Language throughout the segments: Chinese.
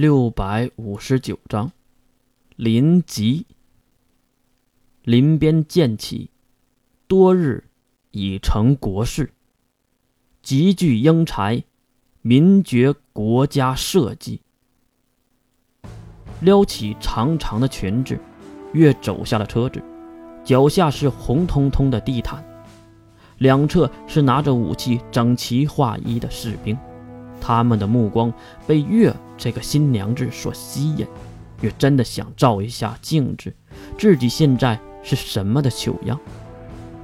六百五十九章，临吉。临边见起，多日已成国事，集聚英才，民觉国家社稷。撩起长长的裙子，跃走下了车子，脚下是红彤彤的地毯，两侧是拿着武器、整齐划一的士兵。他们的目光被月这个新娘子所吸引，月真的想照一下镜子，自己现在是什么的糗样。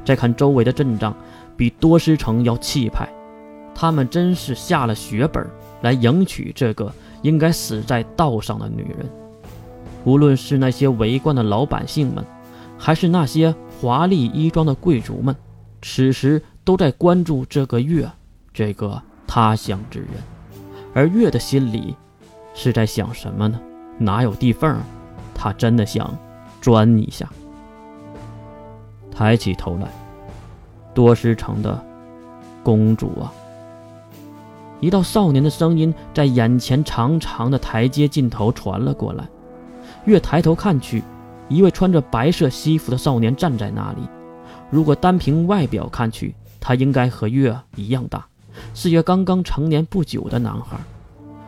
再看周围的阵仗，比多师城要气派。他们真是下了血本来迎娶这个应该死在道上的女人。无论是那些围观的老百姓们，还是那些华丽衣装的贵族们，此时都在关注这个月，这个。他乡之人，而月的心里是在想什么呢？哪有地缝？他真的想钻一下。抬起头来，多师城的公主啊！一道少年的声音在眼前长长的台阶尽头传了过来。月抬头看去，一位穿着白色西服的少年站在那里。如果单凭外表看去，他应该和月一样大。是一个刚刚成年不久的男孩，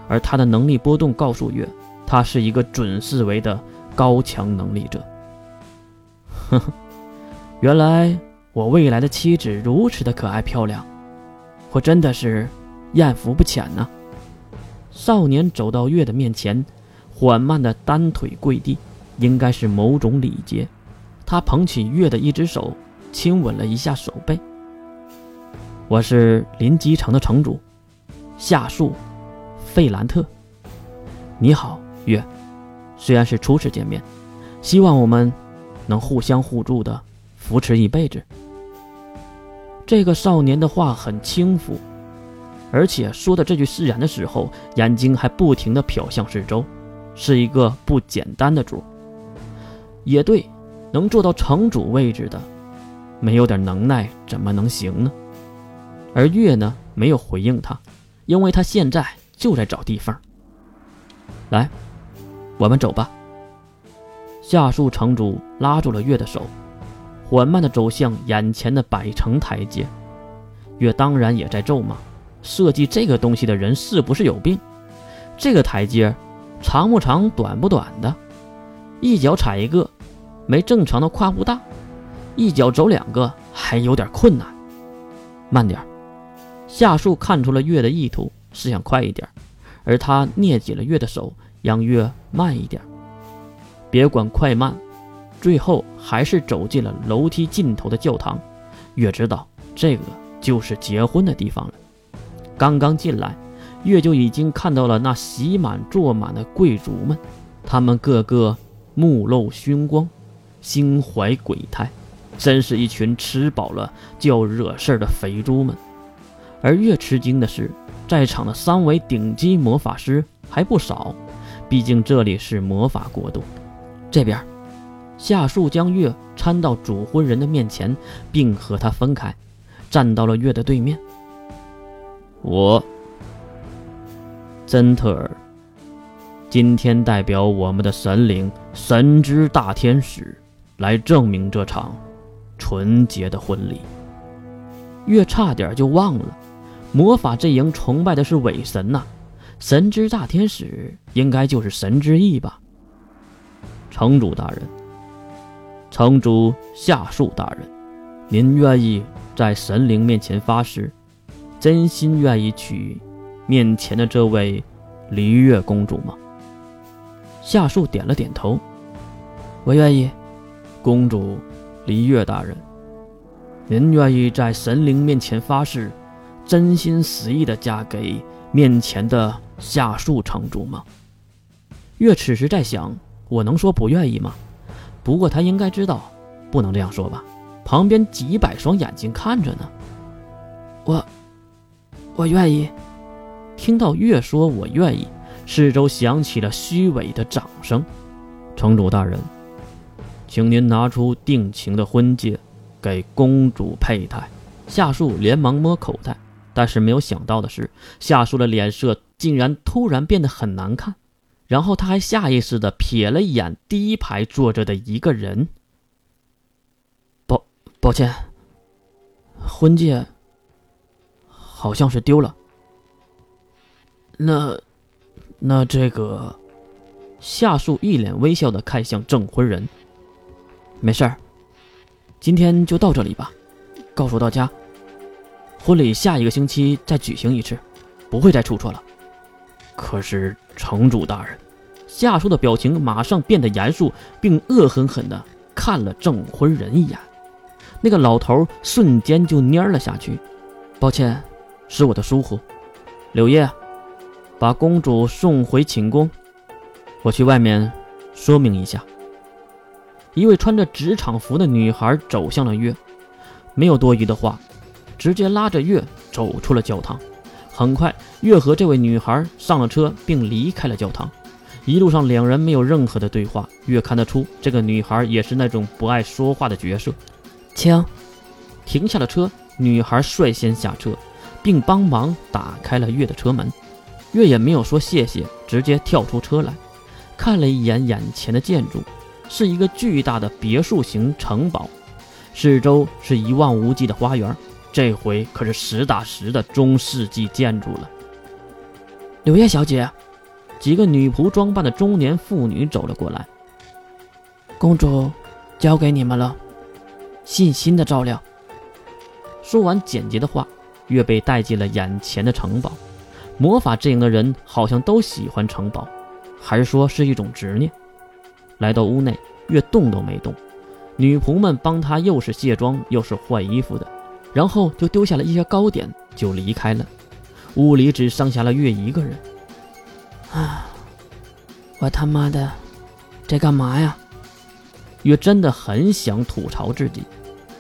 而他的能力波动告诉月，他是一个准四维的高强能力者。呵呵，原来我未来的妻子如此的可爱漂亮，我真的是艳福不浅呢。少年走到月的面前，缓慢的单腿跪地，应该是某种礼节。他捧起月的一只手，亲吻了一下手背。我是林基城的城主，夏树，费兰特。你好，月。虽然是初次见面，希望我们能互相互助的扶持一辈子。这个少年的话很轻浮，而且说的这句释然的时候，眼睛还不停的瞟向四周，是一个不简单的主。也对，能做到城主位置的，没有点能耐怎么能行呢？而月呢，没有回应他，因为他现在就在找地缝。来，我们走吧。夏树城主拉住了月的手，缓慢地走向眼前的百城台阶。月当然也在咒骂：设计这个东西的人是不是有病？这个台阶长不长，短不短的，一脚踩一个，没正常的跨步大；一脚走两个，还有点困难。慢点。夏树看出了月的意图，是想快一点，而他捏紧了月的手，让月慢一点。别管快慢，最后还是走进了楼梯尽头的教堂。月知道这个就是结婚的地方了。刚刚进来，月就已经看到了那席满坐满的贵族们，他们个个目露凶光，心怀鬼胎，真是一群吃饱了就要惹事的肥猪们。而越吃惊的是，在场的三位顶级魔法师还不少，毕竟这里是魔法国度。这边，夏树将月搀到主婚人的面前，并和他分开，站到了月的对面。我，曾特尔，今天代表我们的神灵神之大天使，来证明这场纯洁的婚礼。月差点就忘了。魔法阵营崇拜的是伪神呐，神之大天使应该就是神之翼吧？城主大人，城主夏树大人，您愿意在神灵面前发誓，真心愿意娶面前的这位璃月公主吗？夏树点了点头，我愿意。公主璃月大人，您愿意在神灵面前发誓？真心实意的嫁给面前的夏树城主吗？月此时在想，我能说不愿意吗？不过他应该知道，不能这样说吧？旁边几百双眼睛看着呢。我，我愿意。听到月说我愿意，四周响起了虚伪的掌声。城主大人，请您拿出定情的婚戒，给公主佩戴。夏树连忙摸口袋。但是没有想到的是，夏树的脸色竟然突然变得很难看。然后他还下意识的瞥了一眼第一排坐着的一个人。抱抱歉，婚戒好像是丢了。那那这个夏树一脸微笑的看向证婚人，没事儿，今天就到这里吧，告诉大家，婚礼下一个星期再举行一次，不会再出错了。可是城主大人，夏叔的表情马上变得严肃，并恶狠狠地看了证婚人一眼。那个老头瞬间就蔫了下去。抱歉，是我的疏忽。柳叶，把公主送回寝宫，我去外面说明一下。一位穿着职场服的女孩走向了月，没有多余的话，直接拉着月走出了教堂。很快，月和这位女孩上了车，并离开了教堂。一路上，两人没有任何的对话。月看得出，这个女孩也是那种不爱说话的角色。请停下了车，女孩率先下车，并帮忙打开了月的车门。月也没有说谢谢，直接跳出车来，看了一眼眼前的建筑，是一个巨大的别墅型城堡，四周是一望无际的花园。这回可是实打实的中世纪建筑了。柳叶小姐，几个女仆装扮的中年妇女走了过来。公主，交给你们了，细心的照料。说完简洁的话，月被带进了眼前的城堡。魔法阵营的人好像都喜欢城堡，还是说是一种执念？来到屋内，月动都没动，女仆们帮她又是卸妆又是换衣服的。然后就丢下了一些糕点，就离开了。屋里只剩下了月一个人。啊！我他妈的，在干嘛呀？月真的很想吐槽自己，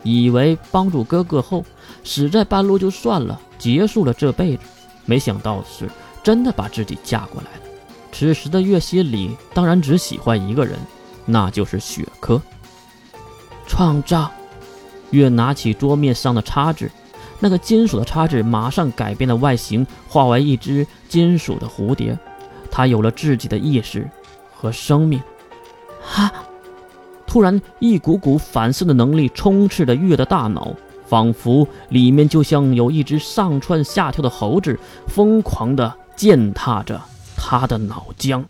以为帮助哥哥后死在半路就算了，结束了这辈子。没想到是，真的把自己嫁过来了。此时的月心里当然只喜欢一个人，那就是雪珂。创造。月拿起桌面上的叉子，那个金属的叉子马上改变了外形，化为一只金属的蝴蝶。它有了自己的意识和生命。啊！突然，一股股反射的能力充斥着月的大脑，仿佛里面就像有一只上窜下跳的猴子，疯狂地践踏着他的脑浆。